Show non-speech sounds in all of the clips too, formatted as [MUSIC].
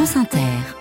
France Inter.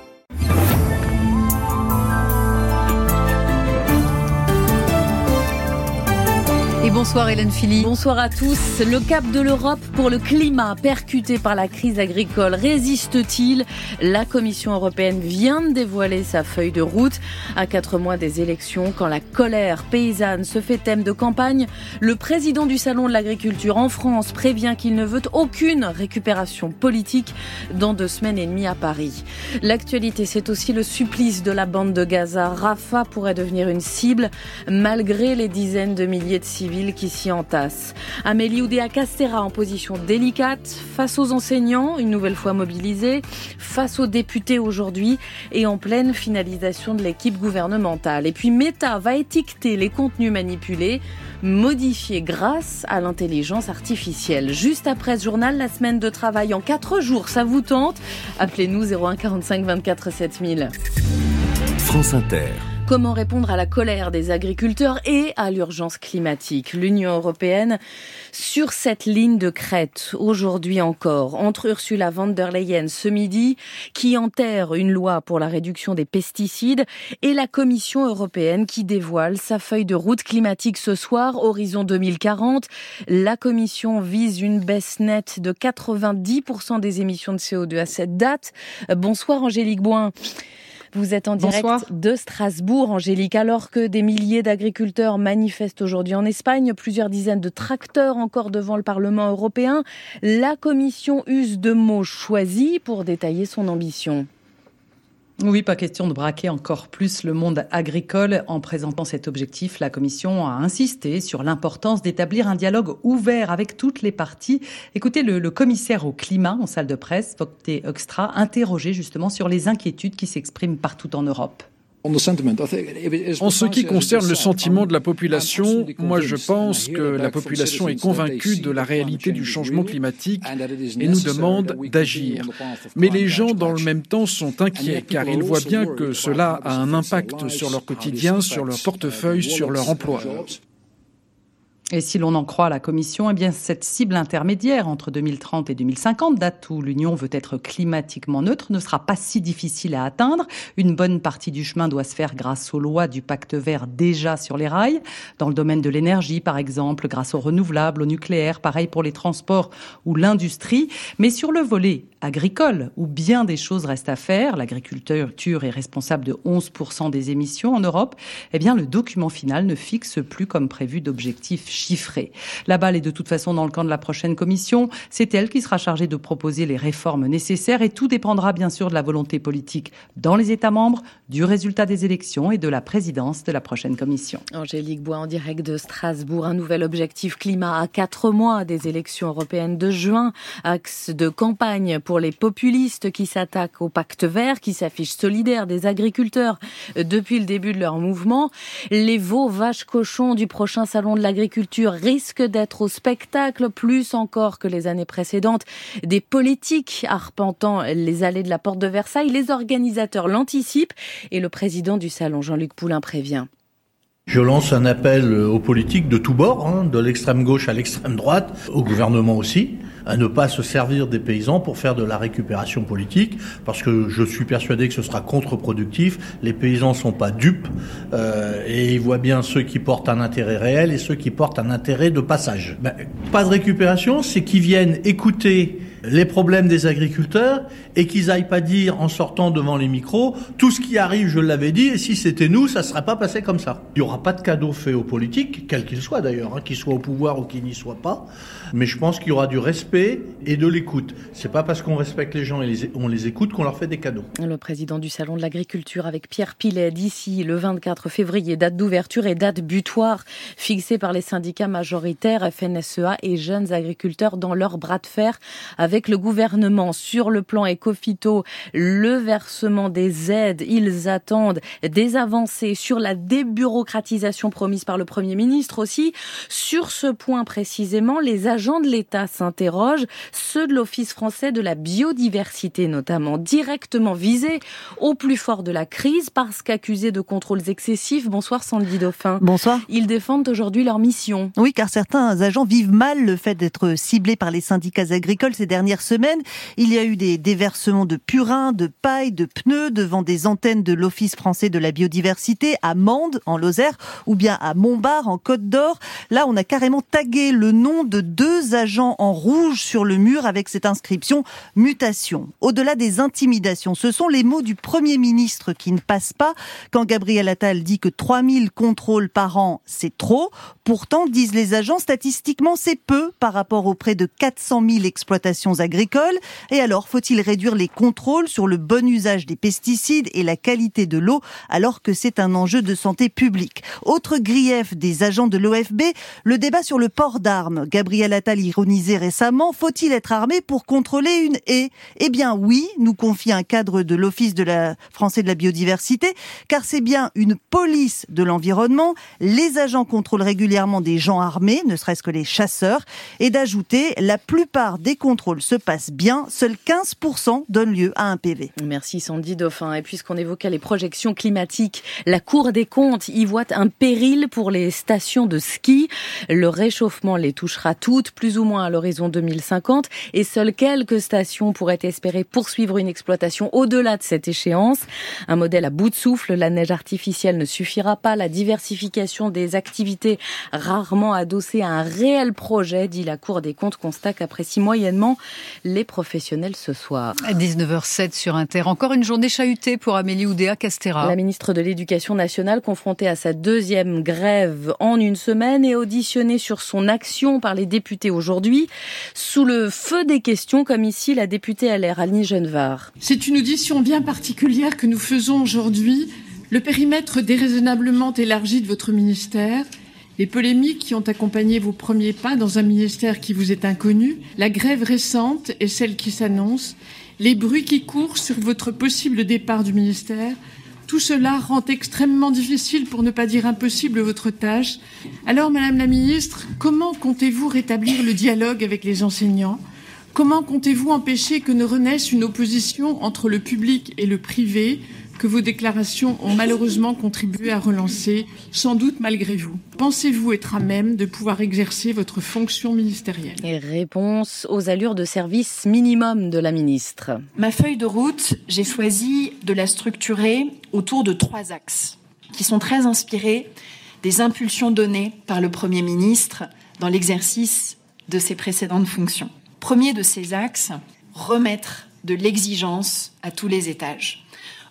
Bonsoir Hélène Philly. Bonsoir à tous. Le cap de l'Europe pour le climat percuté par la crise agricole résiste-t-il? La Commission européenne vient de dévoiler sa feuille de route à quatre mois des élections. Quand la colère paysanne se fait thème de campagne, le président du Salon de l'agriculture en France prévient qu'il ne veut aucune récupération politique dans deux semaines et demie à Paris. L'actualité, c'est aussi le supplice de la bande de Gaza. Rafah pourrait devenir une cible malgré les dizaines de milliers de civils qui s'y entassent. Amélie Oudéa Castera en position délicate face aux enseignants, une nouvelle fois mobilisés, face aux députés aujourd'hui et en pleine finalisation de l'équipe gouvernementale. Et puis Meta va étiqueter les contenus manipulés modifiés grâce à l'intelligence artificielle. Juste après ce journal, la semaine de travail en 4 jours, ça vous tente? Appelez-nous 01 45 24 7000. France Inter. Comment répondre à la colère des agriculteurs et à l'urgence climatique L'Union européenne sur cette ligne de crête, aujourd'hui encore, entre Ursula von der Leyen ce midi, qui enterre une loi pour la réduction des pesticides, et la Commission européenne qui dévoile sa feuille de route climatique ce soir, horizon 2040. La Commission vise une baisse nette de 90% des émissions de CO2 à cette date. Bonsoir Angélique Boin. Vous êtes en direct de Strasbourg, Angélique. Alors que des milliers d'agriculteurs manifestent aujourd'hui en Espagne, plusieurs dizaines de tracteurs encore devant le Parlement européen, la Commission use de mots choisis pour détailler son ambition. Oui, pas question de braquer encore plus le monde agricole. En présentant cet objectif, la Commission a insisté sur l'importance d'établir un dialogue ouvert avec toutes les parties. Écoutez le, commissaire au climat en salle de presse, Vocte Extra, interrogé justement sur les inquiétudes qui s'expriment partout en Europe. En ce qui concerne le sentiment de la population, moi je pense que la population est convaincue de la réalité du changement climatique et nous demande d'agir. Mais les gens dans le même temps sont inquiets car ils voient bien que cela a un impact sur leur quotidien, sur leur portefeuille, sur leur emploi. Et si l'on en croit la Commission, eh bien cette cible intermédiaire entre 2030 et 2050, date où l'Union veut être climatiquement neutre, ne sera pas si difficile à atteindre. Une bonne partie du chemin doit se faire grâce aux lois du pacte vert déjà sur les rails, dans le domaine de l'énergie par exemple, grâce aux renouvelables, au nucléaire, pareil pour les transports ou l'industrie. Mais sur le volet agricole, où bien des choses restent à faire, l'agriculture est responsable de 11% des émissions en Europe, eh bien le document final ne fixe plus comme prévu d'objectifs chiffré. La balle est de toute façon dans le camp de la prochaine commission. C'est elle qui sera chargée de proposer les réformes nécessaires et tout dépendra bien sûr de la volonté politique dans les États membres, du résultat des élections et de la présidence de la prochaine commission. Angélique Bois en direct de Strasbourg. Un nouvel objectif climat à quatre mois des élections européennes de juin. Axe de campagne pour les populistes qui s'attaquent au pacte vert, qui s'affichent solidaires des agriculteurs depuis le début de leur mouvement. Les veaux, vaches, cochons du prochain salon de l'agriculture risque d'être au spectacle, plus encore que les années précédentes, des politiques arpentant les allées de la porte de Versailles. Les organisateurs l'anticipent et le président du salon, Jean-Luc Poulain, prévient. Je lance un appel aux politiques de tous bords, hein, de l'extrême gauche à l'extrême droite, au gouvernement aussi, à ne pas se servir des paysans pour faire de la récupération politique, parce que je suis persuadé que ce sera contre-productif. Les paysans sont pas dupes euh, et ils voient bien ceux qui portent un intérêt réel et ceux qui portent un intérêt de passage. Ben, pas de récupération, c'est qu'ils viennent écouter les problèmes des agriculteurs et qu'ils aillent pas dire en sortant devant les micros tout ce qui arrive, je l'avais dit, et si c'était nous, ça serait pas passé comme ça. Il y aura pas de cadeau fait aux politiques, quels qu'ils soient d'ailleurs, hein, qu'ils soient au pouvoir ou qu'ils n'y soient pas. Mais je pense qu'il y aura du respect et de l'écoute. C'est pas parce qu'on respecte les gens et les, on les écoute qu'on leur fait des cadeaux. Le président du salon de l'agriculture avec Pierre Pilet d'ici le 24 février, date d'ouverture et date butoir fixée par les syndicats majoritaires FNSEA et jeunes agriculteurs dans leur bras de fer avec le gouvernement sur le plan écofito, le versement des aides. Ils attendent des avancées sur la débureaucratisation promise par le Premier ministre aussi. Sur ce point précisément, les agents de l'État s'interrogent, ceux de l'Office français de la biodiversité notamment, directement visés au plus fort de la crise parce qu'accusés de contrôles excessifs. Bonsoir Sandy Dauphin. Bonsoir. Ils défendent aujourd'hui leur mission. Oui, car certains agents vivent mal le fait d'être ciblés par les syndicats agricoles ces derniers dernières semaines. Il y a eu des déversements de purin, de paille, de pneus devant des antennes de l'Office français de la biodiversité à Mende, en Lozère, ou bien à Montbard, en Côte d'Or. Là, on a carrément tagué le nom de deux agents en rouge sur le mur avec cette inscription mutation. Au-delà des intimidations, ce sont les mots du Premier ministre qui ne passent pas. Quand Gabriel Attal dit que 3000 contrôles par an, c'est trop. Pourtant, disent les agents, statistiquement, c'est peu par rapport aux près de 400 000 exploitations agricoles. Et alors, faut-il réduire les contrôles sur le bon usage des pesticides et la qualité de l'eau alors que c'est un enjeu de santé publique? Autre grief des agents de l'OFB, le débat sur le port d'armes. Gabriel Attal ironisait récemment, faut-il être armé pour contrôler une haie? Eh bien oui, nous confie un cadre de l'Office de la français de la biodiversité, car c'est bien une police de l'environnement. Les agents contrôlent régulièrement des gens armés, ne serait-ce que les chasseurs, et d'ajouter, la plupart des contrôles se passent bien, seuls 15% donnent lieu à un PV. Merci Sandy Dauphin. Et puisqu'on évoquait les projections climatiques, la Cour des comptes y voit un péril pour les stations de ski. Le réchauffement les touchera toutes, plus ou moins à l'horizon 2050, et seules quelques stations pourraient espérer poursuivre une exploitation au-delà de cette échéance. Un modèle à bout de souffle, la neige artificielle ne suffira pas, la diversification des activités rarement adossée à un réel projet, dit la Cour des comptes, constate qu'apprécient moyennement les professionnels ce soir. À 19h07 sur Inter, encore une journée chahutée pour Amélie Oudéa Castera. La ministre de l'Éducation nationale, confrontée à sa deuxième grève en une semaine, est auditionnée sur son action par les députés aujourd'hui, sous le feu des questions, comme ici la députée LR, Annie Genevard. C'est une audition bien particulière que nous faisons aujourd'hui. Le périmètre déraisonnablement élargi de votre ministère les polémiques qui ont accompagné vos premiers pas dans un ministère qui vous est inconnu, la grève récente et celle qui s'annonce, les bruits qui courent sur votre possible départ du ministère, tout cela rend extrêmement difficile, pour ne pas dire impossible, votre tâche. Alors, Madame la Ministre, comment comptez-vous rétablir le dialogue avec les enseignants? Comment comptez-vous empêcher que ne renaisse une opposition entre le public et le privé? Que vos déclarations ont malheureusement contribué à relancer, sans doute malgré vous. Pensez-vous être à même de pouvoir exercer votre fonction ministérielle? Et réponse aux allures de service minimum de la ministre. Ma feuille de route, j'ai choisi de la structurer autour de trois axes qui sont très inspirés des impulsions données par le Premier ministre dans l'exercice de ses précédentes fonctions. Premier de ces axes, remettre de l'exigence à tous les étages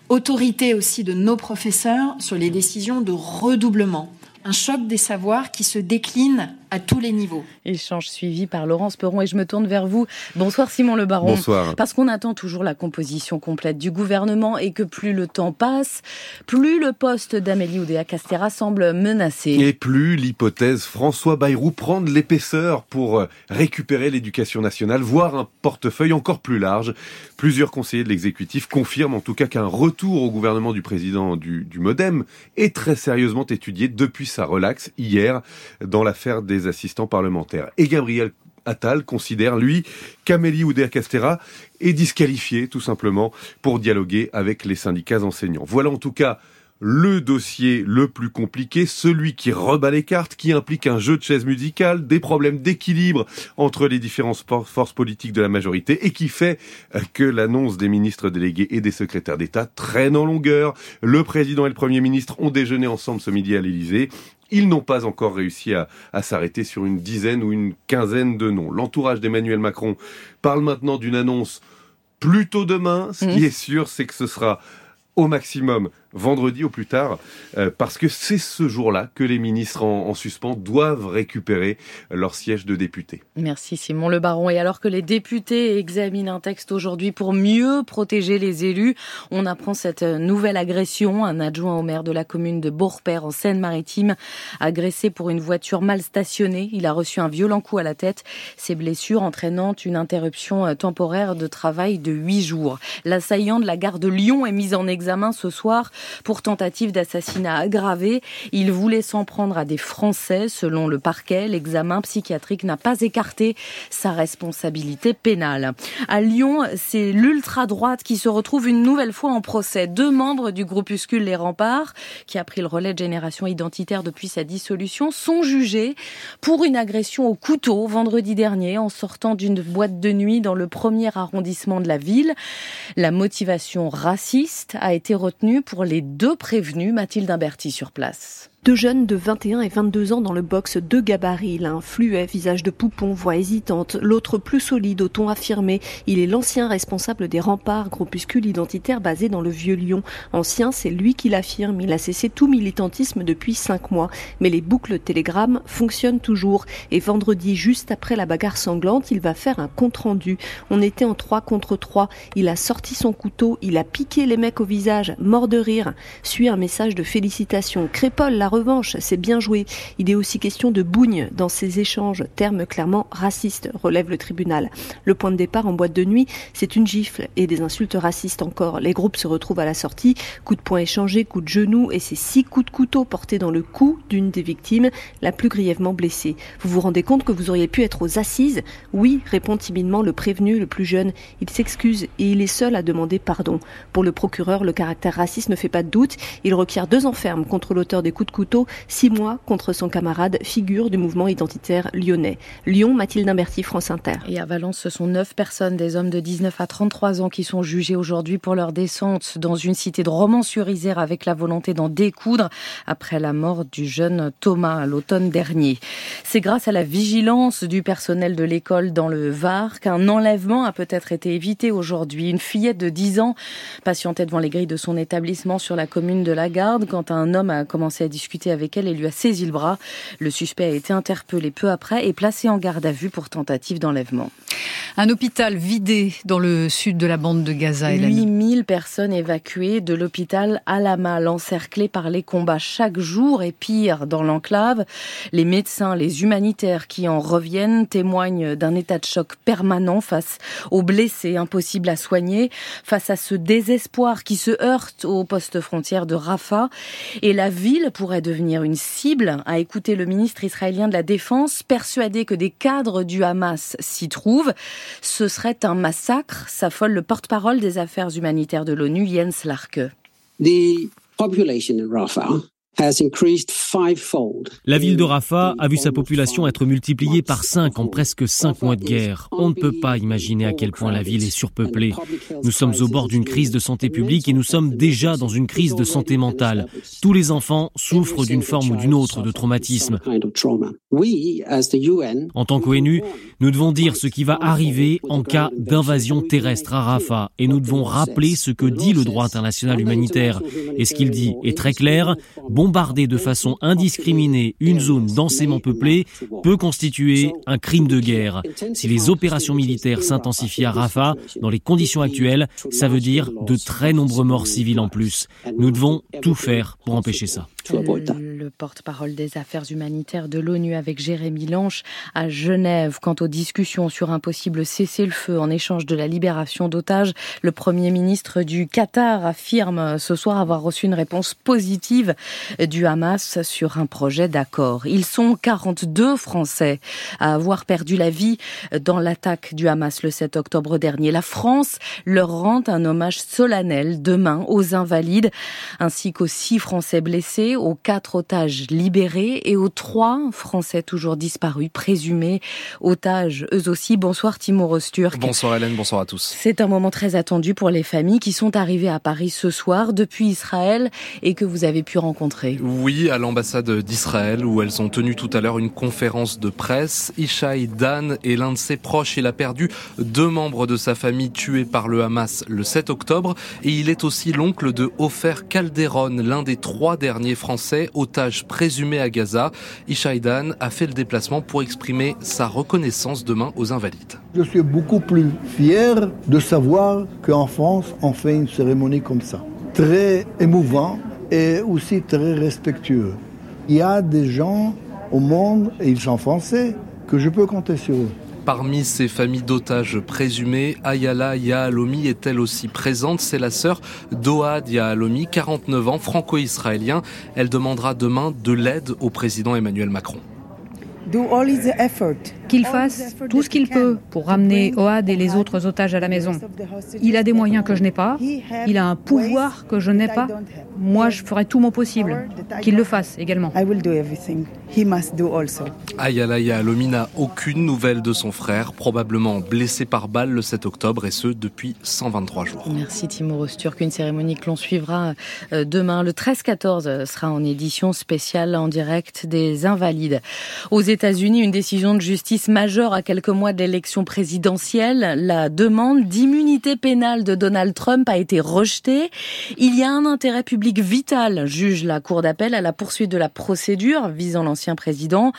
autorité aussi de nos professeurs sur les décisions de redoublement. Un choc des savoirs qui se décline à tous les niveaux. Échange suivi par Laurence Perron et je me tourne vers vous. Bonsoir Simon Le Baron. Bonsoir. Parce qu'on attend toujours la composition complète du gouvernement et que plus le temps passe, plus le poste d'Amélie Oudéa-Castera semble menacé. Et plus l'hypothèse François Bayrou prend de l'épaisseur pour euh, récupérer l'éducation nationale, voire un portefeuille encore plus large. Plusieurs conseillers de l'exécutif confirment en tout cas qu'un retour au gouvernement du président du, du Modem est très sérieusement étudié depuis sa relaxe hier dans l'affaire des assistants parlementaires. Et Gabriel Attal considère, lui, qu'Amélie Oudéa-Castera est disqualifiée, tout simplement, pour dialoguer avec les syndicats enseignants. Voilà en tout cas le dossier le plus compliqué, celui qui rebat les cartes, qui implique un jeu de chaises musicales, des problèmes d'équilibre entre les différentes forces politiques de la majorité et qui fait euh, que l'annonce des ministres délégués et des secrétaires d'État traîne en longueur. Le président et le premier ministre ont déjeuné ensemble ce midi à l'Élysée. Ils n'ont pas encore réussi à, s'arrêter sur une dizaine ou une quinzaine de noms. L'entourage d'Emmanuel Macron parle maintenant d'une annonce plutôt demain. Ce qui mmh. est sûr, c'est que ce sera au maximum vendredi au plus tard, euh, parce que c'est ce jour-là que les ministres en, suspens doivent récupérer leur siège de député. Merci Simon Le Baron. Et alors que les députés examinent un texte aujourd'hui pour mieux protéger les élus, on apprend cette nouvelle agression. Un adjoint au maire de la commune de Beaurepaire en Seine-Maritime, agressé pour une voiture mal stationnée. Il a reçu un violent coup à la tête. Ses blessures entraînant une interruption temporaire de travail de huit jours. L'assaillant de la gare de Lyon est mis en examen ce soir pour tentative d'assassinat aggravé. Il voulait s'en prendre à des Français. Selon le parquet, l'examen psychiatrique n'a pas écarté sa responsabilité pénale. À Lyon, c'est l'ultra-droite qui se retrouve une nouvelle fois en procès. Deux membres du groupuscule Les Remparts, qui a pris le relais de Génération Identitaire depuis sa dissolution, sont jugés pour une agression au couteau vendredi dernier en sortant d'une boîte de nuit dans le premier arrondissement de la ville. La motivation raciste a été retenue pour les deux prévenus, Mathilde Imberti sur place. Deux jeunes de 21 et 22 ans dans le box de gabarit. L'un fluet, visage de poupon, voix hésitante. L'autre plus solide, au ton affirmé. Il est l'ancien responsable des remparts, groupuscule identitaire basé dans le vieux Lyon. Ancien, c'est lui qui l'affirme. Il a cessé tout militantisme depuis cinq mois. Mais les boucles Telegram fonctionnent toujours. Et vendredi, juste après la bagarre sanglante, il va faire un compte rendu. On était en trois contre trois. Il a sorti son couteau. Il a piqué les mecs au visage, mort de rire. Suit un message de félicitations. Crépole, revanche, c'est bien joué. Il est aussi question de bougne dans ces échanges, terme clairement raciste, relève le tribunal. Le point de départ en boîte de nuit, c'est une gifle et des insultes racistes encore. Les groupes se retrouvent à la sortie, coups de poing échangés, coups de genoux et ces six coups de couteau portés dans le cou d'une des victimes, la plus grièvement blessée. Vous vous rendez compte que vous auriez pu être aux assises? Oui, répond timidement le prévenu, le plus jeune. Il s'excuse et il est seul à demander pardon. Pour le procureur, le caractère raciste ne fait pas de doute. Il requiert deux enfermes contre l'auteur des coups de couteau, six mois contre son camarade, figure du mouvement identitaire lyonnais. Lyon, Mathilde Imberti, France Inter. Et à Valence, ce sont neuf personnes, des hommes de 19 à 33 ans, qui sont jugés aujourd'hui pour leur descente dans une cité de Romans-sur-Isère avec la volonté d'en découdre après la mort du jeune Thomas l'automne dernier. C'est grâce à la vigilance du personnel de l'école dans le Var qu'un enlèvement a peut-être été évité aujourd'hui. Une fillette de 10 ans patientait devant les grilles de son établissement sur la commune de la Garde quand un homme a commencé à discuter avec elle et lui a saisi le bras. Le suspect a été interpellé peu après et placé en garde à vue pour tentative d'enlèvement. Un hôpital vidé dans le sud de la bande de Gaza. 8000 personnes évacuées de l'hôpital Al-Amal, encerclées par les combats chaque jour et pire dans l'enclave. Les médecins, les humanitaires qui en reviennent témoignent d'un état de choc permanent face aux blessés impossibles à soigner, face à ce désespoir qui se heurte au poste frontière de Rafah. Et la ville pourrait devenir une cible, a écouté le ministre israélien de la Défense, persuadé que des cadres du Hamas s'y trouvent. Ce serait un massacre, s'affole le porte-parole des affaires humanitaires de l'ONU, Jens Larke. La ville de Rafah a vu sa population être multipliée par 5 en presque 5 mois de guerre. On ne peut pas imaginer à quel point la ville est surpeuplée. Nous sommes au bord d'une crise de santé publique et nous sommes déjà dans une crise de santé mentale. Tous les enfants souffrent d'une forme ou d'une autre de traumatisme. En tant qu'ONU, nous devons dire ce qui va arriver en cas d'invasion terrestre à Rafah et nous devons rappeler ce que dit le droit international humanitaire. Et ce qu'il dit est très clair. Bombarder de façon indiscriminée une zone densément peuplée peut constituer un crime de guerre. Si les opérations militaires s'intensifient à Rafah, dans les conditions actuelles, ça veut dire de très nombreux morts civils en plus. Nous devons tout faire pour empêcher ça. Le porte-parole des affaires humanitaires de l'ONU avec Jérémy Lanche à Genève. Quant aux discussions sur un possible cessez-le-feu en échange de la libération d'otages, le Premier ministre du Qatar affirme ce soir avoir reçu une réponse positive du Hamas sur un projet d'accord. Ils sont 42 Français à avoir perdu la vie dans l'attaque du Hamas le 7 octobre dernier. La France leur rend un hommage solennel demain aux invalides ainsi qu'aux six Français blessés aux quatre otages libérés et aux trois Français toujours disparus, présumés otages eux aussi. Bonsoir Timur Osturk. Bonsoir Hélène, bonsoir à tous. C'est un moment très attendu pour les familles qui sont arrivées à Paris ce soir depuis Israël et que vous avez pu rencontrer. Oui, à l'ambassade d'Israël où elles ont tenu tout à l'heure une conférence de presse. Ishaï Dan est l'un de ses proches. Il a perdu deux membres de sa famille tués par le Hamas le 7 octobre et il est aussi l'oncle de Ofer Calderon, l'un des trois derniers Français français, présumé à Gaza. Ishaïdan a fait le déplacement pour exprimer sa reconnaissance demain aux invalides. Je suis beaucoup plus fier de savoir qu'en France, on fait une cérémonie comme ça. Très émouvant et aussi très respectueux. Il y a des gens au monde, et ils sont français, que je peux compter sur eux. Parmi ces familles d'otages présumés, Ayala Yahalomi est elle aussi présente? C'est la sœur d'Oad Yahalomi, 49 ans, franco-israélien. Elle demandera demain de l'aide au président Emmanuel Macron qu'il fasse tout ce qu'il peut pour ramener Oad et les autres otages à la maison. Il a des moyens que je n'ai pas, il a un pouvoir que je n'ai pas. Moi, je ferai tout mon possible qu'il le fasse également. Ayala Yahalomi n'a aucune nouvelle de son frère, probablement blessé par balle le 7 octobre et ce depuis 123 jours. Merci Timo Rosturk. Une cérémonie que l'on suivra euh, demain. Le 13-14 sera en édition spéciale en direct des Invalides. Aux États-Unis, une décision de justice majeure à quelques mois de l'élection présidentielle. La demande d'immunité pénale de Donald Trump a été rejetée. Il y a un intérêt public vital, juge la Cour d'appel, à la poursuite de la procédure visant l'ancien président,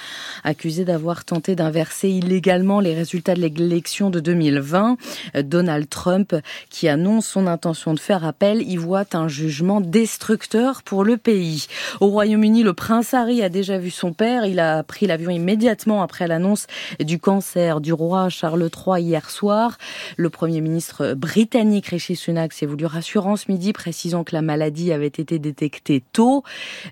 accusé d'avoir tenté d'inverser illégalement les résultats de l'élection de 2020. Donald Trump, qui annonce son intention de faire appel, y voit un jugement destructeur pour le pays. Au Royaume-Uni, le prince Harry a déjà vu son père. Il a pris l'avion immédiatement après l'annonce du cancer du roi Charles III hier soir. Le Premier ministre britannique Rishi Sunak s'est voulu rassurant ce midi, précisant que la maladie avait été détectée tôt.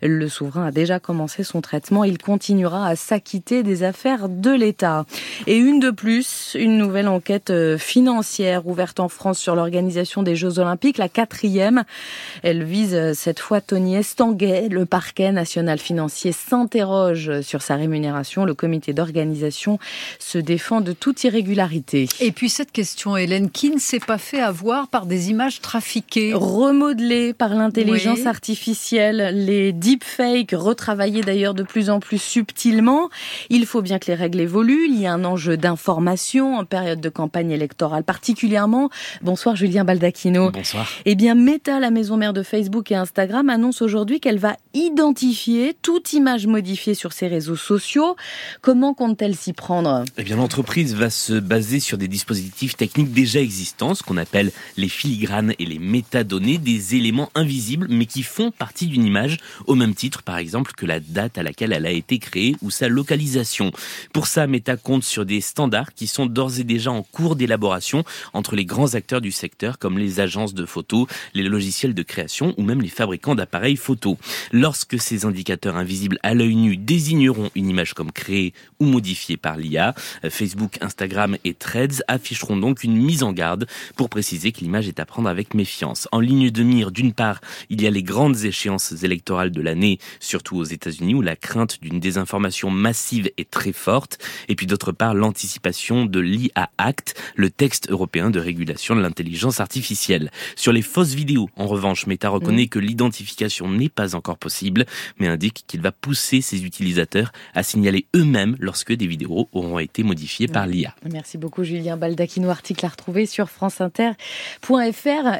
Le souverain a déjà commencé son traitement. Il continuera à s'acquitter des affaires de l'État. Et une de plus, une nouvelle enquête euh, financière ouverte en France sur l'organisation des Jeux Olympiques, la quatrième. Elle vise euh, cette fois Tony Estanguet. Le parquet national financier s'interroge sur sa rémunération. Le comité d'organisation se défend de toute irrégularité. Et puis cette question, Hélène, qui ne s'est pas fait avoir par des images trafiquées Remodelées par l'intelligence artificielle, les deepfakes, retravaillés d'ailleurs de plus en plus subtilement. Il faut bien que les règles évoluent. Il y a un enjeu d'information en période de campagne électorale particulièrement. Bonsoir Julien Baldacchino. Bonsoir. Eh bien, Meta, la maison mère de Facebook et Instagram, annonce aujourd'hui qu'elle va identifier toute image modifiée sur ses réseaux sociaux. Comment compte-t-elle s'y prendre? Eh bien, l'entreprise va se baser sur des dispositifs techniques déjà existants, ce qu'on appelle les filigranes et les métadonnées, des éléments invisibles mais qui font partie d'une image, au même titre, par exemple, que la date à laquelle elle a été créée ou sa localisation. Pour ça, Meta compte sur des standards qui sont d'ores et déjà en cours d'élaboration entre les grands acteurs du secteur, comme les agences de photos, les logiciels de création ou même les fabricants d'appareils photo. Lorsque ces indicateurs invisibles à l'œil nu désigneront une image comme créée ou modifiée par l'IA, Facebook, Instagram et Threads afficheront donc une mise en garde pour préciser que l'image est à prendre avec méfiance. En ligne de mire, d'une part, il y a les grandes échéances électorales de l'année, surtout aux États-Unis, où la crainte d'une désinformation massive est très forte, et puis d'autre part, l'anticipation de l'IA Act, le texte européen de régulation de l'intelligence artificielle. Sur les fausses vidéos, en revanche, Meta reconnaît mmh. que l'identification n'est pas encore possible, mais indique qu'il va pousser ses utilisateurs à signaler eux-mêmes lorsque des vidéos auront été modifiées par l'IA. Merci beaucoup Julien Baldacchino, article à retrouver sur franceinter.fr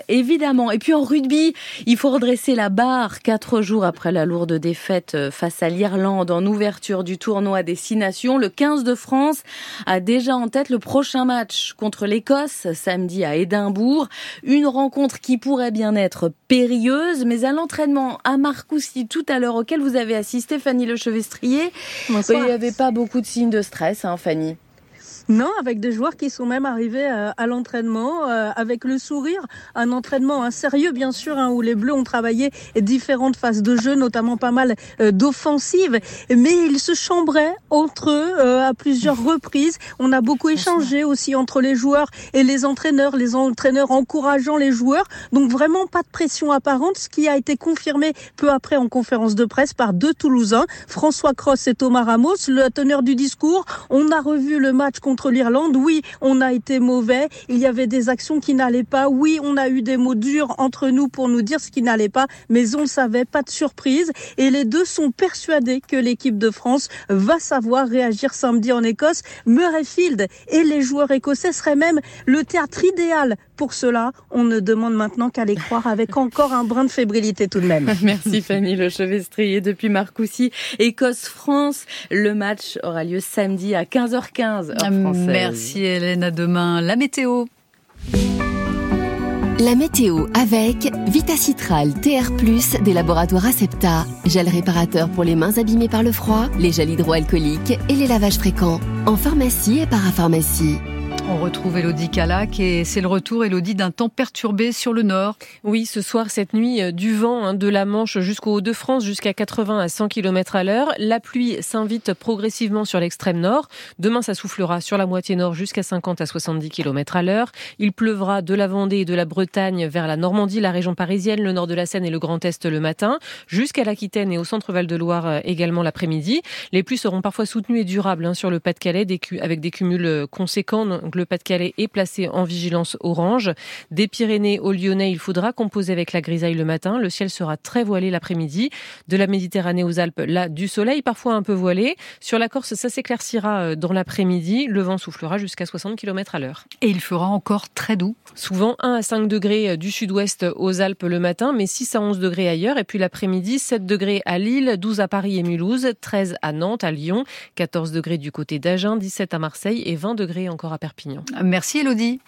évidemment. Et puis en rugby, il faut redresser la barre quatre jours après la lourde défaite euh, face à l'Irlande en ouverture du tournoi des Six Nations. Le 15 de France a déjà en tête le prochain match contre l'Écosse samedi à Édimbourg. Une rencontre qui pourrait bien être périlleuse, mais à l'entraînement à Marcoussis tout à l'heure auquel vous avez assisté, Fanny Lechevestrier, il n'y avait pas beaucoup de signes de stress, Fanny? Non, avec des joueurs qui sont même arrivés euh, à, l'entraînement euh, avec le sourire, un entraînement un sérieux bien sûr, hein, où les Bleus ont travaillé différentes phases de jeu, notamment pas mal euh, d'offensives, mais ils se chambraient entre eux à plusieurs reprises. On a beaucoup échangé aussi entre les joueurs et les entraîneurs, les entraîneurs encourageant les joueurs, donc vraiment pas de pression apparente, ce qui a été confirmé peu après en conférence de presse par deux Toulousains, François Cross et Thomas Ramos, le teneur du discours. On a revu le match contre contre l'Irlande. Oui, on a été mauvais. Il y avait des actions qui n'allaient pas. Oui, on a eu des mots durs entre nous pour nous dire ce qui n'allait pas. Mais on le savait, pas de surprise. Et les deux sont persuadés que l'équipe de France va savoir réagir samedi en Écosse. Murrayfield et les joueurs écossais seraient même le théâtre idéal pour cela. On ne demande maintenant qu'à les croire avec encore un brin de fébrilité tout de même. [LAUGHS] Merci Fanny Le Chevestrier depuis Marcoussis. Écosse-France. Le match aura lieu samedi à 15h15 Merci Hélène, à demain. La météo. La météo avec Vitacitral TR+, des laboratoires Acepta. Gel réparateur pour les mains abîmées par le froid, les gels hydroalcooliques et les lavages fréquents. En pharmacie et parapharmacie. On retrouve Elodie Calac et c'est le retour, Elodie, d'un temps perturbé sur le nord. Oui, ce soir, cette nuit, euh, du vent hein, de la Manche jusqu'au Hauts-de-France, jusqu'à 80 à 100 km à l'heure. La pluie s'invite progressivement sur l'extrême nord. Demain, ça soufflera sur la moitié nord jusqu'à 50 à 70 km à l'heure. Il pleuvra de la Vendée et de la Bretagne vers la Normandie, la région parisienne, le nord de la Seine et le Grand Est le matin, jusqu'à l'Aquitaine et au centre Val-de-Loire euh, également l'après-midi. Les pluies seront parfois soutenues et durables hein, sur le Pas-de-Calais avec des cumuls euh, conséquents le Pas-de-Calais est placé en vigilance orange. Des Pyrénées au Lyonnais, il faudra composer avec la grisaille le matin. Le ciel sera très voilé l'après-midi. De la Méditerranée aux Alpes, là, du soleil, parfois un peu voilé. Sur la Corse, ça s'éclaircira euh, dans l'après-midi. Le vent soufflera jusqu'à 60 km à l'heure. Et il fera encore très doux. Souvent 1 à 5 degrés euh, du sud-ouest aux Alpes le matin, mais 6 à 11 degrés ailleurs. Et puis l'après-midi, 7 degrés à Lille, 12 à Paris et Mulhouse, 13 à Nantes, à Lyon, 14 degrés du côté d'Agen, 17 à Marseille et 20 degrés encore à Perpignan. Merci Elodie.